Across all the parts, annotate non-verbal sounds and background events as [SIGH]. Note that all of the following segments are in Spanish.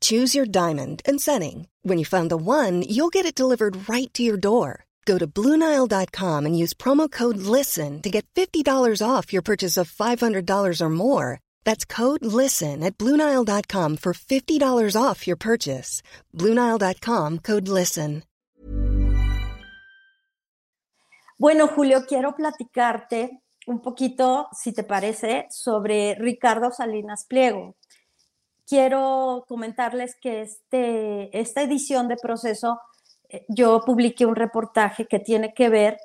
Choose your diamond and setting. When you find the one, you'll get it delivered right to your door. Go to Bluenile.com and use promo code LISTEN to get $50 off your purchase of $500 or more. That's code LISTEN at Bluenile.com for $50 off your purchase. Bluenile.com code LISTEN. Bueno, Julio, quiero platicarte un poquito, si te parece, sobre Ricardo Salinas Pliego. Quiero comentarles que este, esta edición de proceso eh, yo publiqué un reportaje que tiene que ver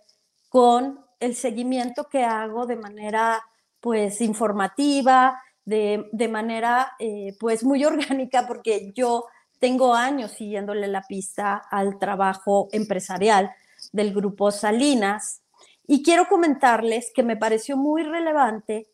con el seguimiento que hago de manera pues informativa, de, de manera eh, pues muy [LAUGHS] orgánica, porque yo tengo años siguiéndole la pista al trabajo empresarial del grupo Salinas. Y quiero comentarles que me pareció muy relevante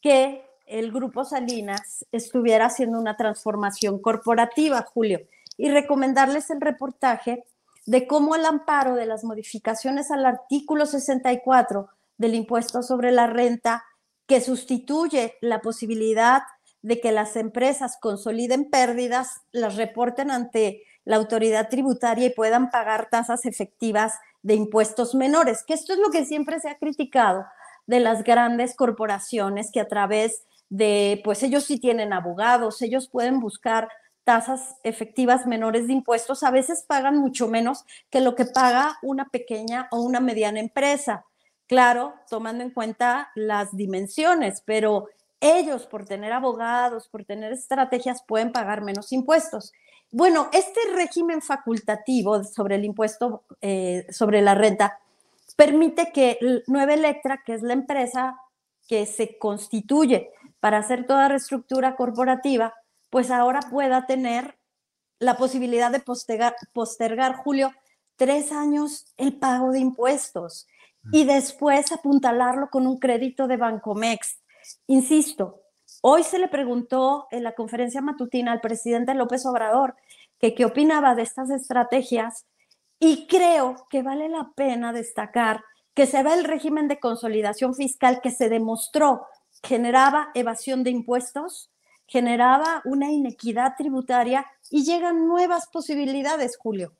que el grupo Salinas estuviera haciendo una transformación corporativa, Julio, y recomendarles el reportaje de cómo el amparo de las modificaciones al artículo 64 del impuesto sobre la renta, que sustituye la posibilidad de que las empresas consoliden pérdidas, las reporten ante la autoridad tributaria y puedan pagar tasas efectivas de impuestos menores, que esto es lo que siempre se ha criticado de las grandes corporaciones que a través de, pues ellos sí tienen abogados, ellos pueden buscar tasas efectivas menores de impuestos, a veces pagan mucho menos que lo que paga una pequeña o una mediana empresa. Claro, tomando en cuenta las dimensiones, pero ellos por tener abogados, por tener estrategias, pueden pagar menos impuestos. Bueno, este régimen facultativo sobre el impuesto eh, sobre la renta permite que Nueva Electra, que es la empresa que se constituye para hacer toda reestructura corporativa, pues ahora pueda tener la posibilidad de postergar, Julio, tres años el pago de impuestos y después apuntalarlo con un crédito de Bancomex. Insisto, hoy se le preguntó en la conferencia matutina al presidente López Obrador que qué opinaba de estas estrategias y creo que vale la pena destacar que se ve el régimen de consolidación fiscal que se demostró generaba evasión de impuestos, generaba una inequidad tributaria y llegan nuevas posibilidades, Julio.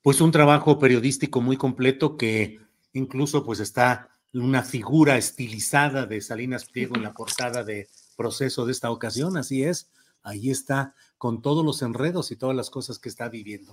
Pues un trabajo periodístico muy completo que incluso pues está una figura estilizada de Salinas Pliego en la portada de proceso de esta ocasión, así es, ahí está con todos los enredos y todas las cosas que está viviendo.